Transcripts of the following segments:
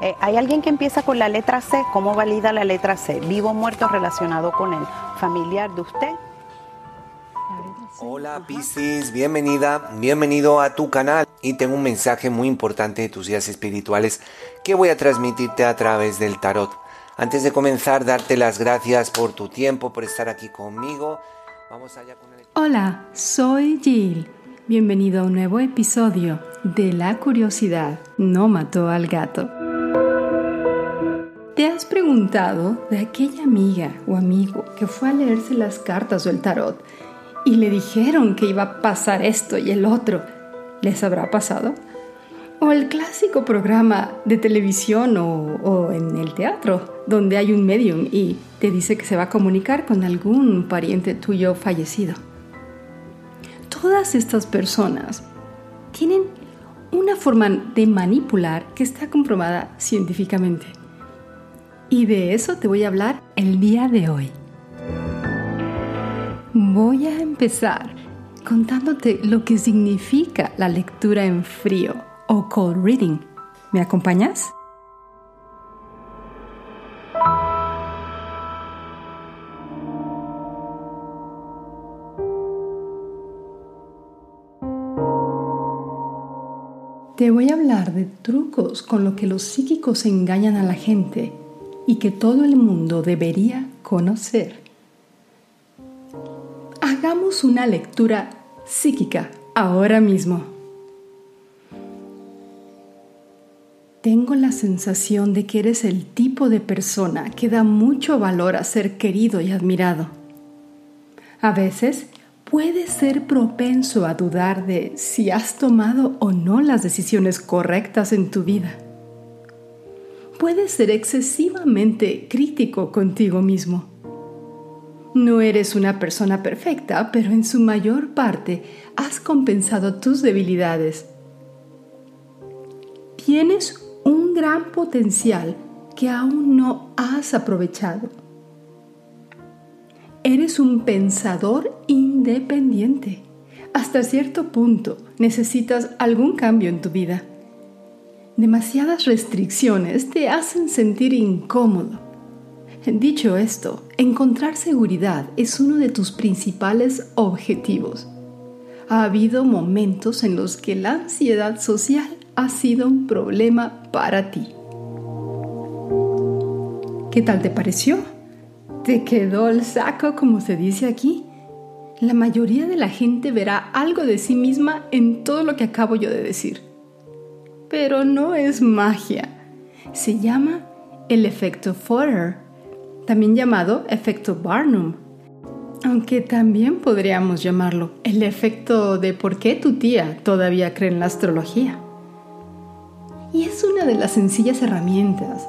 Eh, hay alguien que empieza con la letra C. ¿Cómo valida la letra C? Vivo o muerto relacionado con el familiar de usted. Hola Piscis, bienvenida, bienvenido a tu canal y tengo un mensaje muy importante de tus días espirituales que voy a transmitirte a través del tarot. Antes de comenzar, darte las gracias por tu tiempo, por estar aquí conmigo. Vamos allá con el... Hola, soy Jill. Bienvenido a un nuevo episodio de La curiosidad no mató al gato. ¿Te has preguntado de aquella amiga o amigo que fue a leerse las cartas o el tarot y le dijeron que iba a pasar esto y el otro? ¿Les habrá pasado? O el clásico programa de televisión o, en el teatro, donde hay un medium y te dice que se va a comunicar con algún pariente tuyo fallecido. Todas estas personas tienen una forma de manipular que está comprobada científicamente. Y de eso te voy a hablar el día de hoy. Voy a empezar contándote lo que significa la lectura en frío o cold reading. ¿Me acompañas? Te voy a hablar de trucos con los que los psíquicos engañan a la gente y que todo el mundo debería conocer. Hagamos una lectura psíquica ahora mismo. Tengo la sensación de que eres el tipo de persona que da mucho valor a ser querido y admirado. A veces puedes ser propenso a dudar de si has tomado o no las decisiones correctas en tu vida. Puedes ser excesivamente crítico contigo mismo. No eres una persona perfecta, pero en su mayor parte has compensado tus debilidades. Tienes un gran potencial que aún no has aprovechado. Eres un pensador independiente. Hasta cierto punto necesitas algún cambio en tu vida. Demasiadas restricciones te hacen sentir incómodo. Dicho esto, encontrar seguridad es uno de tus principales objetivos. Ha habido momentos en los que la ansiedad social ha sido un problema para ti. ¿Qué tal te pareció? ¿Te quedó el saco como se dice aquí? La mayoría de la gente verá algo de sí misma en todo lo que acabo yo de decir. Pero no es magia. Se llama el efecto Forer, también llamado efecto Barnum. Aunque también podríamos llamarlo el efecto de por qué tu tía todavía cree en la astrología y es una de las sencillas herramientas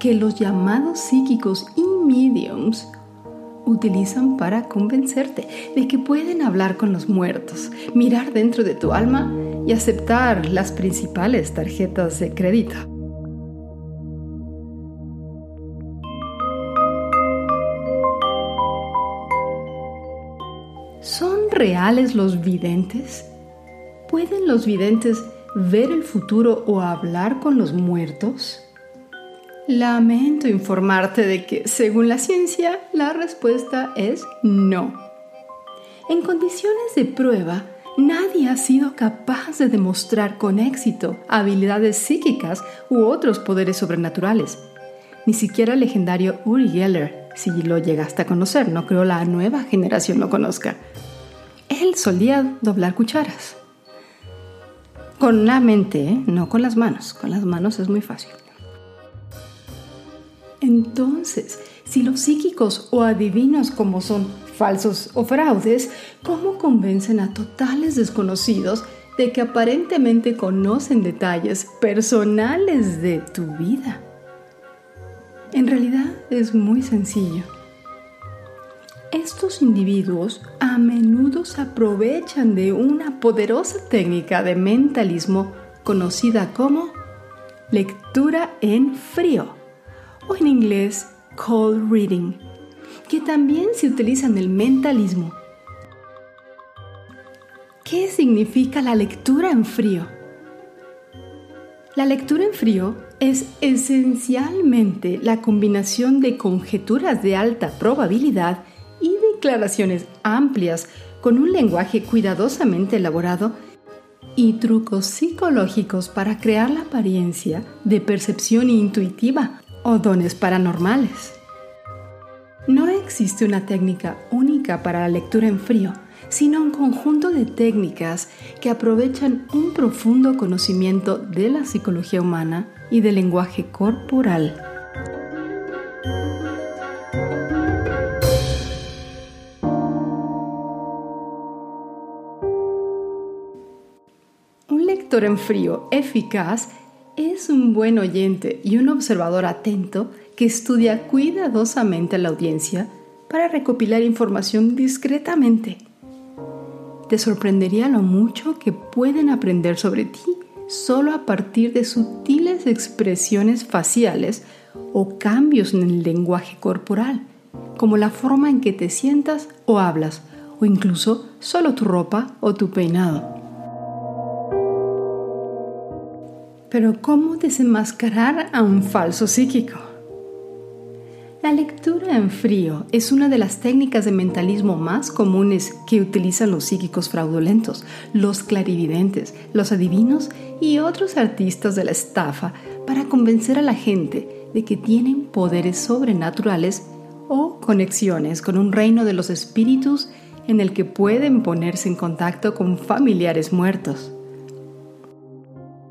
que los llamados psíquicos y mediums utilizan para convencerte de que pueden hablar con los muertos, mirar dentro de tu alma y aceptar las principales tarjetas de crédito. ¿Son reales los videntes? ¿Pueden los videntes ver el futuro o hablar con los muertos? Lamento informarte de que, según la ciencia, la respuesta es no. En condiciones de prueba, nadie ha sido capaz de demostrar con éxito habilidades psíquicas u otros poderes sobrenaturales. Ni siquiera el legendario Uri Geller, si lo llegaste a conocer, no creo la nueva generación lo conozca. Él solía doblar cucharas. Con la mente, ¿eh? no con las manos. Con las manos es muy fácil. Entonces, si los psíquicos o adivinos como son falsos o fraudes, ¿cómo convencen a totales desconocidos de que aparentemente conocen detalles personales de tu vida? En realidad es muy sencillo. Estos individuos a menudo se aprovechan de una poderosa técnica de mentalismo conocida como lectura en frío o en inglés cold reading, que también se utiliza en el mentalismo. ¿Qué significa la lectura en frío? La lectura en frío es esencialmente la combinación de conjeturas de alta probabilidad y declaraciones amplias con un lenguaje cuidadosamente elaborado y trucos psicológicos para crear la apariencia de percepción intuitiva o dones paranormales. Existe una técnica única para la lectura en frío, sino un conjunto de técnicas que aprovechan un profundo conocimiento de la psicología humana y del lenguaje corporal. Un lector en frío eficaz es un buen oyente y un observador atento que estudia cuidadosamente a la audiencia para recopilar información discretamente. Te sorprendería lo mucho que pueden aprender sobre ti solo a partir de sutiles expresiones faciales o cambios en el lenguaje corporal, como la forma en que te sientas o hablas, o incluso solo tu ropa o tu peinado. Pero ¿cómo desenmascarar a un falso psíquico? La lectura en frío es una de las técnicas de mentalismo más comunes que utilizan los psíquicos fraudulentos, los clarividentes, los adivinos y otros artistas de la estafa para convencer a la gente de que tienen poderes sobrenaturales o conexiones con un reino de los espíritus en el que pueden ponerse en contacto con familiares muertos.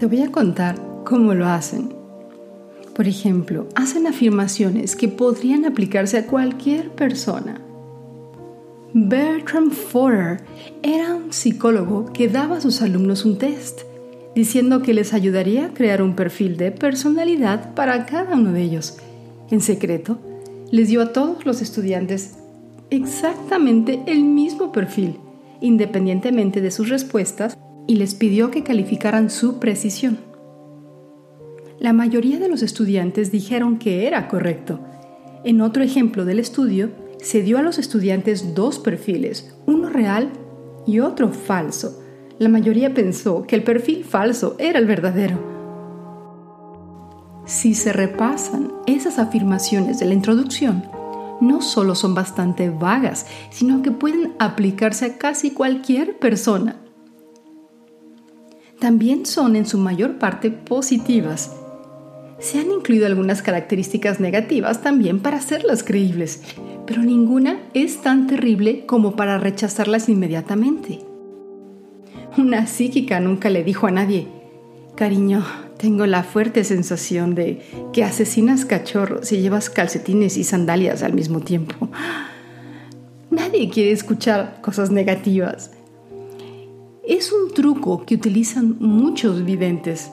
Te voy a contar cómo lo hacen. Por ejemplo, hacen afirmaciones que podrían aplicarse a cualquier persona. Bertram Forer era un psicólogo que daba a sus alumnos un test, diciendo que les ayudaría a crear un perfil de personalidad para cada uno de ellos. En secreto, les dio a todos los estudiantes exactamente el mismo perfil, independientemente de sus respuestas y les pidió que calificaran su precisión. La mayoría de los estudiantes dijeron que era correcto. En otro ejemplo del estudio, se dio a los estudiantes dos perfiles, uno real y otro falso. La mayoría pensó que el perfil falso era el verdadero. Si se repasan esas afirmaciones de la introducción, no solo son bastante vagas, sino que pueden aplicarse a casi cualquier persona también son en su mayor parte positivas. Se han incluido algunas características negativas también para hacerlas creíbles, pero ninguna es tan terrible como para rechazarlas inmediatamente. Una psíquica nunca le dijo a nadie, cariño, tengo la fuerte sensación de que asesinas cachorros y llevas calcetines y sandalias al mismo tiempo. Nadie quiere escuchar cosas negativas. Es un truco que utilizan muchos videntes.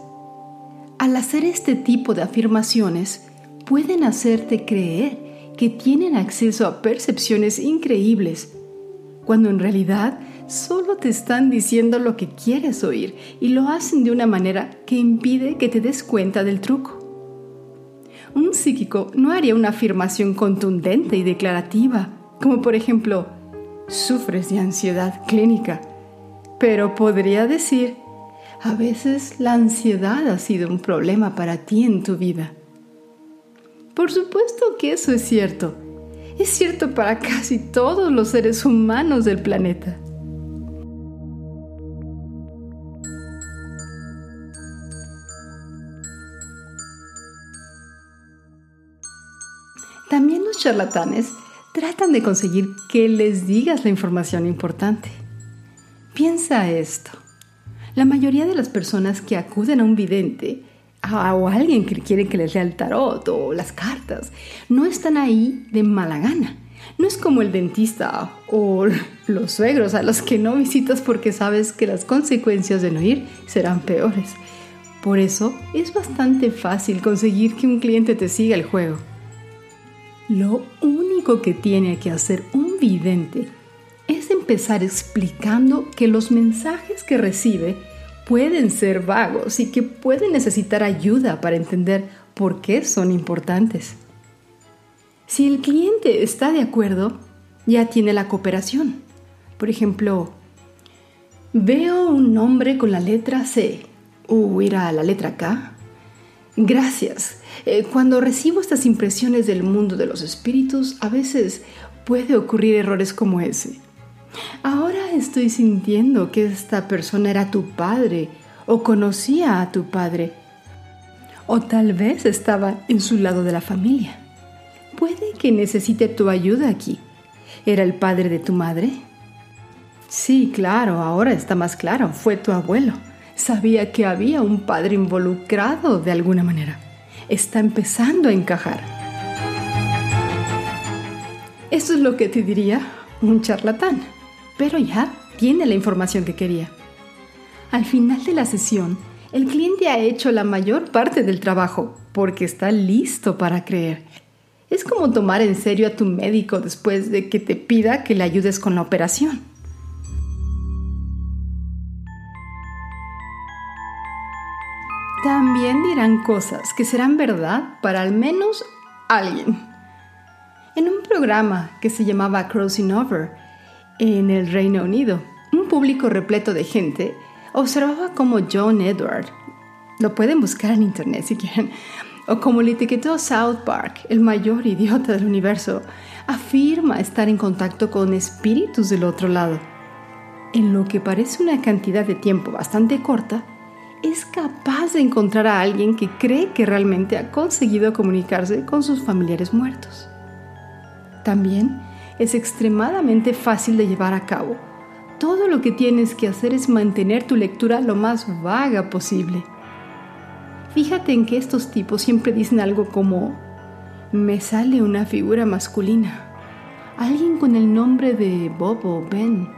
Al hacer este tipo de afirmaciones, pueden hacerte creer que tienen acceso a percepciones increíbles, cuando en realidad solo te están diciendo lo que quieres oír y lo hacen de una manera que impide que te des cuenta del truco. Un psíquico no haría una afirmación contundente y declarativa, como por ejemplo, sufres de ansiedad clínica pero podría decir, a veces la ansiedad ha sido un problema para ti en tu vida. Por supuesto que eso es cierto. Es cierto para casi todos los seres humanos del planeta. También los charlatanes tratan de conseguir que les digas la información importante. Piensa esto. La mayoría de las personas que acuden a un vidente o a alguien que quiere que les lea el tarot o las cartas, no están ahí de mala gana. No es como el dentista o los suegros a los que no visitas porque sabes que las consecuencias de no ir serán peores. Por eso es bastante fácil conseguir que un cliente te siga el juego. Lo único que tiene que hacer un vidente empezar explicando que los mensajes que recibe pueden ser vagos y que puede necesitar ayuda para entender por qué son importantes. Si el cliente está de acuerdo, ya tiene la cooperación. Por ejemplo, veo un nombre con la letra C. ¿O era la letra K? Gracias. Eh, cuando recibo estas impresiones del mundo de los espíritus, a veces puede ocurrir errores como ese. Ahora estoy sintiendo que esta persona era tu padre o conocía a tu padre. O tal vez estaba en su lado de la familia. Puede que necesite tu ayuda aquí. ¿Era el padre de tu madre? Sí, claro, ahora está más claro. Fue tu abuelo. Sabía que había un padre involucrado de alguna manera. Está empezando a encajar. Eso es lo que te diría un charlatán, pero ya tiene la información que quería. Al final de la sesión, el cliente ha hecho la mayor parte del trabajo porque está listo para creer. Es como tomar en serio a tu médico después de que te pida que le ayudes con la operación. También dirán cosas que serán verdad para al menos alguien. En un programa que se llamaba Crossing Over en el Reino Unido, un público repleto de gente observaba cómo John Edward, lo pueden buscar en internet si quieren, o como le etiquetó South Park, el mayor idiota del universo, afirma estar en contacto con espíritus del otro lado. En lo que parece una cantidad de tiempo bastante corta, es capaz de encontrar a alguien que cree que realmente ha conseguido comunicarse con sus familiares muertos. También es extremadamente fácil de llevar a cabo. Todo lo que tienes que hacer es mantener tu lectura lo más vaga posible. Fíjate en que estos tipos siempre dicen algo como, me sale una figura masculina, alguien con el nombre de Bob o Ben.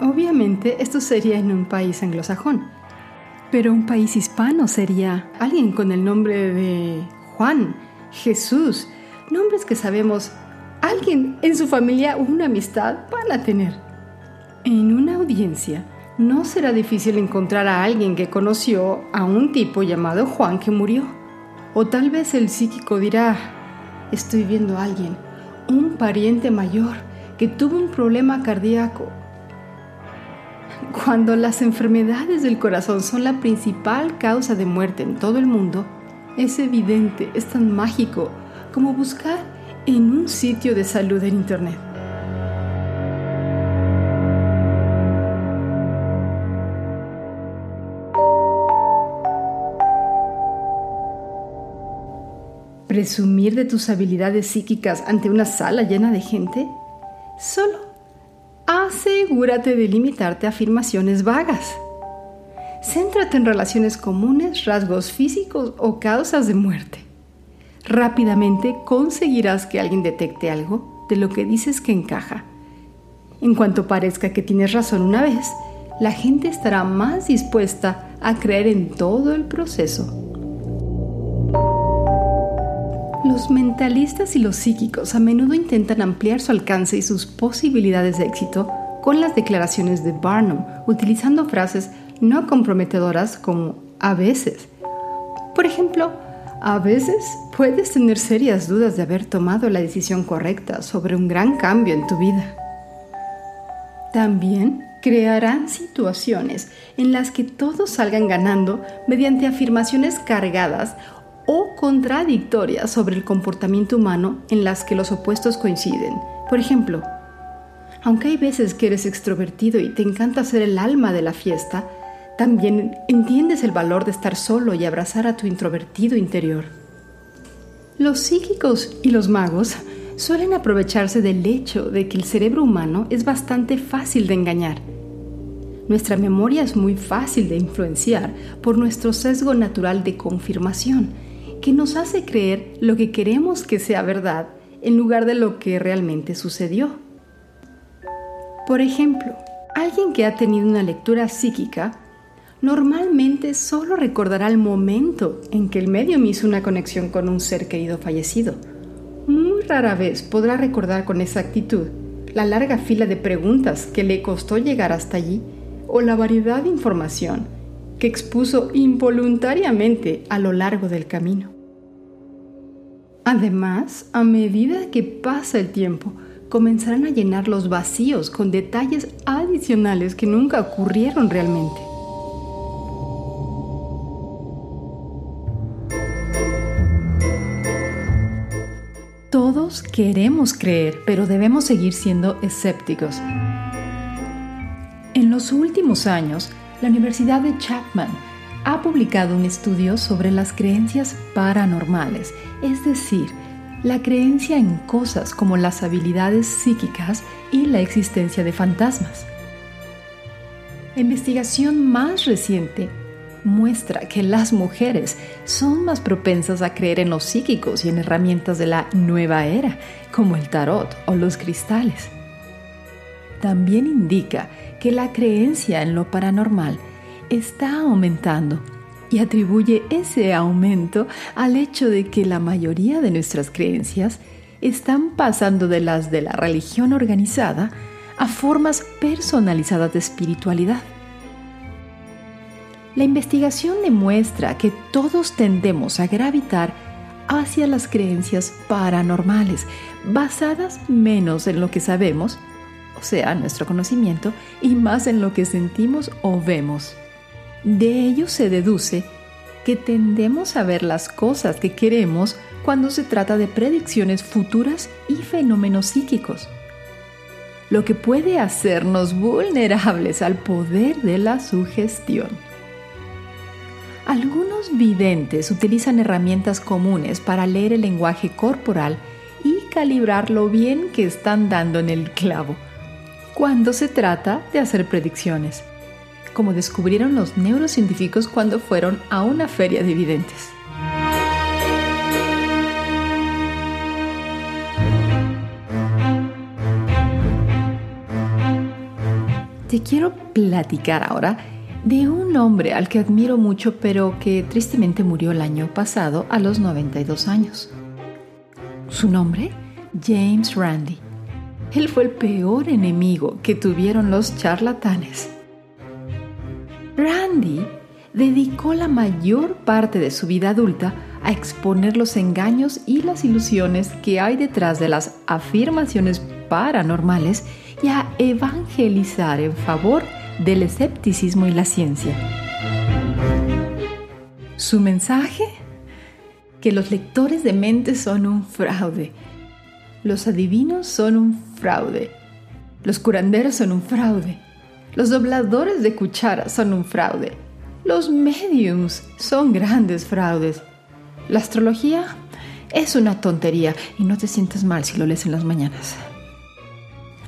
Obviamente esto sería en un país anglosajón pero un país hispano sería alguien con el nombre de Juan, Jesús, nombres que sabemos alguien en su familia o una amistad van a tener. En una audiencia no será difícil encontrar a alguien que conoció a un tipo llamado Juan que murió. O tal vez el psíquico dirá, estoy viendo a alguien, un pariente mayor que tuvo un problema cardíaco cuando las enfermedades del corazón son la principal causa de muerte en todo el mundo, es evidente, es tan mágico como buscar en un sitio de salud en Internet. ¿Presumir de tus habilidades psíquicas ante una sala llena de gente? Solo asegúrate de limitarte a afirmaciones vagas. Céntrate en relaciones comunes, rasgos físicos o causas de muerte. Rápidamente conseguirás que alguien detecte algo de lo que dices que encaja. En cuanto parezca que tienes razón una vez, la gente estará más dispuesta a creer en todo el proceso. Los mentalistas y los psíquicos a menudo intentan ampliar su alcance y sus posibilidades de éxito con las declaraciones de Barnum, utilizando frases no comprometedoras como a veces. Por ejemplo, a veces puedes tener serias dudas de haber tomado la decisión correcta sobre un gran cambio en tu vida. También crearán situaciones en las que todos salgan ganando mediante afirmaciones cargadas o contradictorias sobre el comportamiento humano en las que los opuestos coinciden. Por ejemplo, aunque hay veces que eres extrovertido y te encanta ser el alma de la fiesta, también entiendes el valor de estar solo y abrazar a tu introvertido interior. Los psíquicos y los magos suelen aprovecharse del hecho de que el cerebro humano es bastante fácil de engañar. Nuestra memoria es muy fácil de influenciar por nuestro sesgo natural de confirmación que nos hace creer lo que queremos que sea verdad en lugar de lo que realmente sucedió. Por ejemplo, alguien que ha tenido una lectura psíquica normalmente solo recordará el momento en que el medium hizo una conexión con un ser querido fallecido. Muy rara vez podrá recordar con exactitud la larga fila de preguntas que le costó llegar hasta allí o la variedad de información que expuso involuntariamente a lo largo del camino. Además, a medida que pasa el tiempo, comenzarán a llenar los vacíos con detalles adicionales que nunca ocurrieron realmente. Queremos creer, pero debemos seguir siendo escépticos. En los últimos años, la Universidad de Chapman ha publicado un estudio sobre las creencias paranormales, es decir, la creencia en cosas como las habilidades psíquicas y la existencia de fantasmas. La investigación más reciente muestra que las mujeres son más propensas a creer en los psíquicos y en herramientas de la nueva era, como el tarot o los cristales. También indica que la creencia en lo paranormal está aumentando y atribuye ese aumento al hecho de que la mayoría de nuestras creencias están pasando de las de la religión organizada a formas personalizadas de espiritualidad. La investigación demuestra que todos tendemos a gravitar hacia las creencias paranormales, basadas menos en lo que sabemos, o sea, nuestro conocimiento, y más en lo que sentimos o vemos. De ello se deduce que tendemos a ver las cosas que queremos cuando se trata de predicciones futuras y fenómenos psíquicos, lo que puede hacernos vulnerables al poder de la sugestión. Algunos videntes utilizan herramientas comunes para leer el lenguaje corporal y calibrar lo bien que están dando en el clavo cuando se trata de hacer predicciones como descubrieron los neurocientíficos cuando fueron a una feria de videntes. Te quiero platicar ahora de un hombre al que admiro mucho pero que tristemente murió el año pasado a los 92 años. Su nombre, James Randi. Él fue el peor enemigo que tuvieron los charlatanes. Randy dedicó la mayor parte de su vida adulta a exponer los engaños y las ilusiones que hay detrás de las afirmaciones paranormales y a evangelizar en favor del escepticismo y la ciencia. Su mensaje, que los lectores de mentes son un fraude, los adivinos son un fraude, los curanderos son un fraude, los dobladores de cuchara son un fraude. Los mediums son grandes fraudes. La astrología es una tontería y no te sientes mal si lo lees en las mañanas.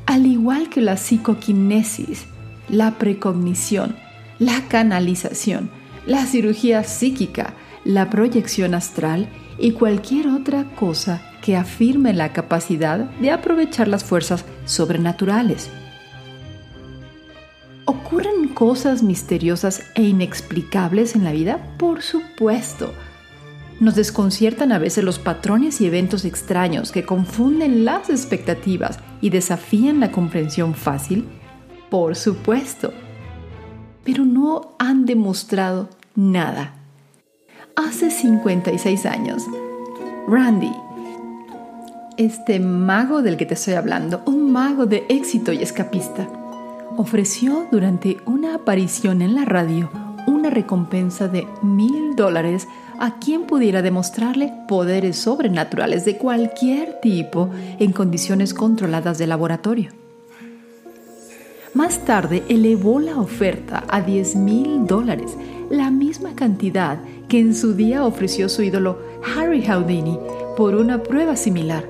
Al igual que la psicoquinesis, la precognición, la canalización, la cirugía psíquica, la proyección astral y cualquier otra cosa que afirme la capacidad de aprovechar las fuerzas sobrenaturales ¿Ocurren cosas misteriosas e inexplicables en la vida? Por supuesto. Nos desconciertan a veces los patrones y eventos extraños que confunden las expectativas y desafían la comprensión fácil. Por supuesto. Pero no han demostrado nada. Hace 56 años, Randy, este mago del que te estoy hablando, un mago de éxito y escapista, ofreció durante una aparición en la radio una recompensa de mil dólares a quien pudiera demostrarle poderes sobrenaturales de cualquier tipo en condiciones controladas de laboratorio. Más tarde elevó la oferta a 10 mil dólares, la misma cantidad que en su día ofreció su ídolo Harry Houdini por una prueba similar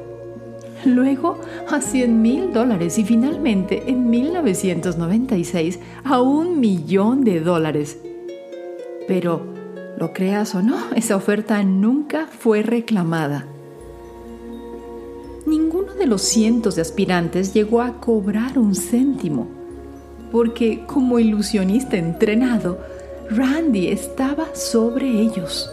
luego a 100 mil dólares y finalmente en 1996 a un millón de dólares. Pero, lo creas o no, esa oferta nunca fue reclamada. Ninguno de los cientos de aspirantes llegó a cobrar un céntimo, porque como ilusionista entrenado, Randy estaba sobre ellos.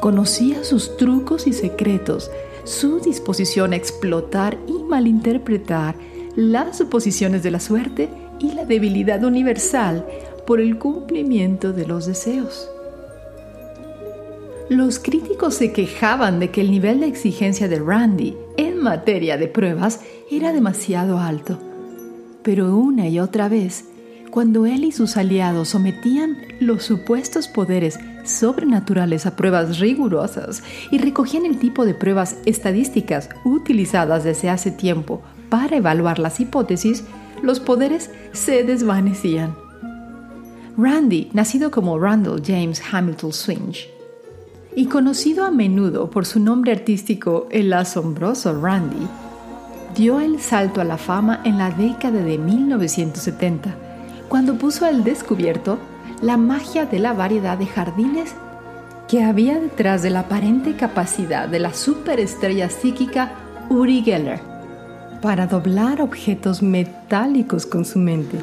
Conocía sus trucos y secretos, su disposición a explotar y malinterpretar las suposiciones de la suerte y la debilidad universal por el cumplimiento de los deseos. Los críticos se quejaban de que el nivel de exigencia de Randy en materia de pruebas era demasiado alto, pero una y otra vez, cuando él y sus aliados sometían los supuestos poderes sobrenaturales a pruebas rigurosas y recogían el tipo de pruebas estadísticas utilizadas desde hace tiempo para evaluar las hipótesis, los poderes se desvanecían. Randy, nacido como Randall James Hamilton Swinge, y conocido a menudo por su nombre artístico El asombroso Randy, dio el salto a la fama en la década de 1970 cuando puso al descubierto la magia de la variedad de jardines que había detrás de la aparente capacidad de la superestrella psíquica Uri Geller para doblar objetos metálicos con su mente.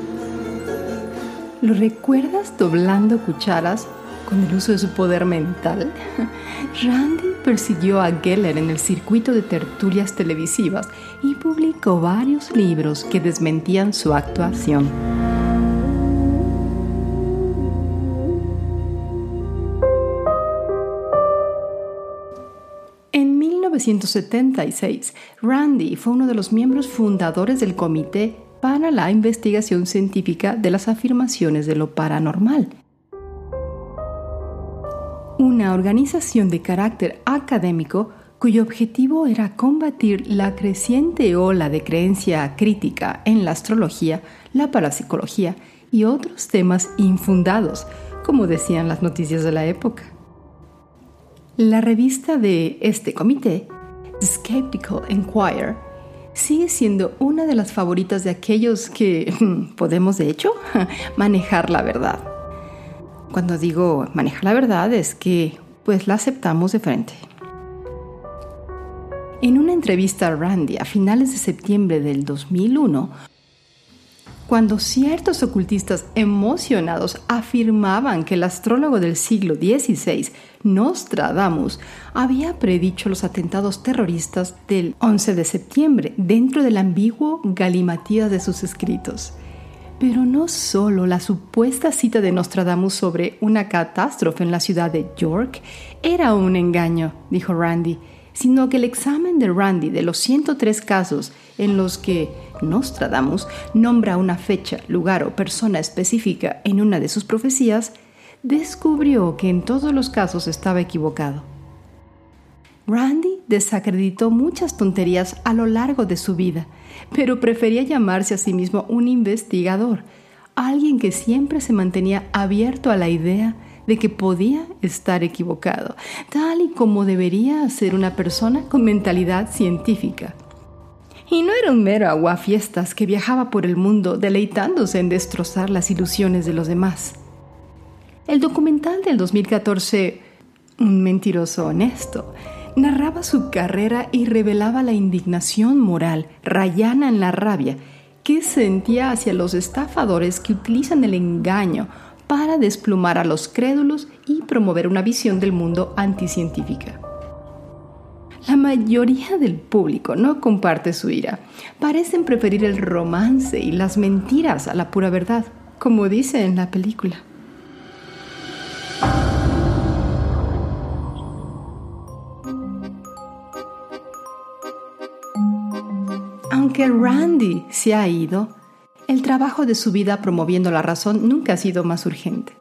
¿Lo recuerdas doblando cucharas con el uso de su poder mental? Randy persiguió a Geller en el circuito de tertulias televisivas y publicó varios libros que desmentían su actuación. En 1976, Randy fue uno de los miembros fundadores del Comité para la Investigación Científica de las Afirmaciones de lo Paranormal, una organización de carácter académico cuyo objetivo era combatir la creciente ola de creencia crítica en la astrología, la parapsicología y otros temas infundados, como decían las noticias de la época. La revista de este comité, Skeptical Enquirer, sigue siendo una de las favoritas de aquellos que podemos, de hecho, manejar la verdad. Cuando digo manejar la verdad es que pues la aceptamos de frente. En una entrevista a Randy a finales de septiembre del 2001, cuando ciertos ocultistas emocionados afirmaban que el astrólogo del siglo XVI, Nostradamus, había predicho los atentados terroristas del 11 de septiembre dentro del ambiguo galimatías de sus escritos. Pero no solo la supuesta cita de Nostradamus sobre una catástrofe en la ciudad de York era un engaño, dijo Randy, sino que el examen de Randy de los 103 casos en los que Nostradamus nombra una fecha, lugar o persona específica en una de sus profecías, descubrió que en todos los casos estaba equivocado. Randy desacreditó muchas tonterías a lo largo de su vida, pero prefería llamarse a sí mismo un investigador, alguien que siempre se mantenía abierto a la idea de que podía estar equivocado, tal y como debería ser una persona con mentalidad científica. Y no era un mero aguafiestas que viajaba por el mundo deleitándose en destrozar las ilusiones de los demás. El documental del 2014, Un mentiroso honesto, narraba su carrera y revelaba la indignación moral, rayana en la rabia, que sentía hacia los estafadores que utilizan el engaño para desplumar a los crédulos y promover una visión del mundo anticientífica. La mayoría del público no comparte su ira. Parecen preferir el romance y las mentiras a la pura verdad, como dice en la película. Aunque Randy se ha ido, el trabajo de su vida promoviendo la razón nunca ha sido más urgente.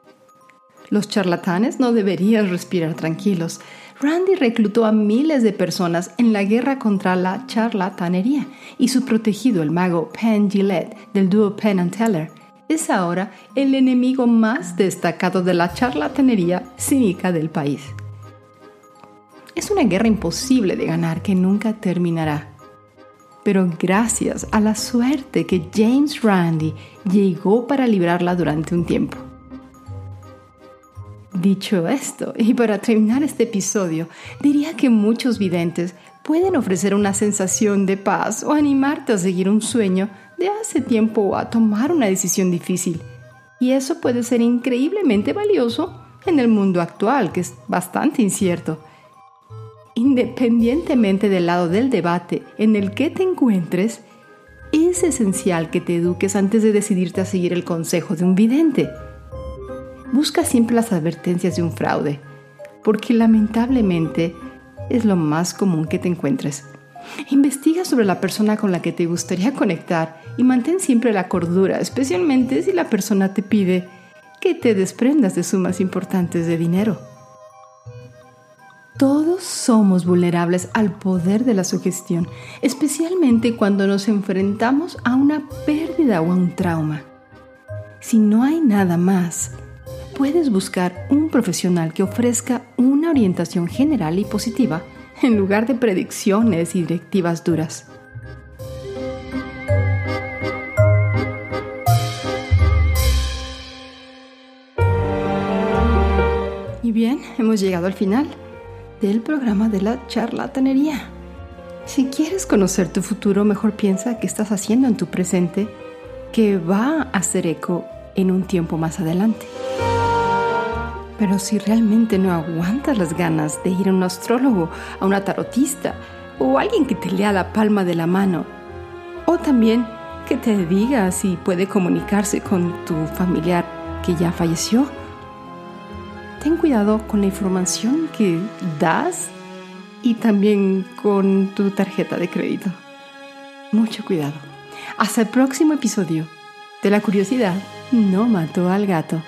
Los charlatanes no deberían respirar tranquilos. Randy reclutó a miles de personas en la guerra contra la charlatanería y su protegido, el mago Penn Gillette del dúo Penn and Teller, es ahora el enemigo más destacado de la charlatanería cínica del país. Es una guerra imposible de ganar que nunca terminará pero gracias a la suerte que James Randi llegó para librarla durante un tiempo. Dicho esto, y para terminar este episodio, diría que muchos videntes pueden ofrecer una sensación de paz o animarte a seguir un sueño de hace tiempo o a tomar una decisión difícil. Y eso puede ser increíblemente valioso en el mundo actual, que es bastante incierto Independientemente del lado del debate en el que te encuentres, es esencial que te eduques antes de decidirte a seguir el consejo de un vidente. Busca siempre las advertencias de un fraude, porque lamentablemente es lo más común que te encuentres. Investiga sobre la persona con la que te gustaría conectar y mantén siempre la cordura, especialmente si la persona te pide que te desprendas de sumas importantes de dinero. Todos somos vulnerables al poder de la sugestión, especialmente cuando nos enfrentamos a una pérdida o a un trauma. Si no hay nada más, puedes buscar un profesional que ofrezca una orientación general y positiva en lugar de predicciones y directivas duras. Y bien, hemos llegado al final del programa de la charlatanería. Si quieres conocer tu futuro, mejor piensa qué estás haciendo en tu presente que va a hacer eco en un tiempo más adelante. Pero si realmente no aguantas las ganas de ir a un astrólogo, a una tarotista o alguien que te lea la palma de la mano, o también que te diga si puede comunicarse con tu familiar que ya falleció, ten cuidado con la información que das y también con tu tarjeta de crédito. Mucho cuidado. Hasta el próximo episodio de La curiosidad no mató al gato.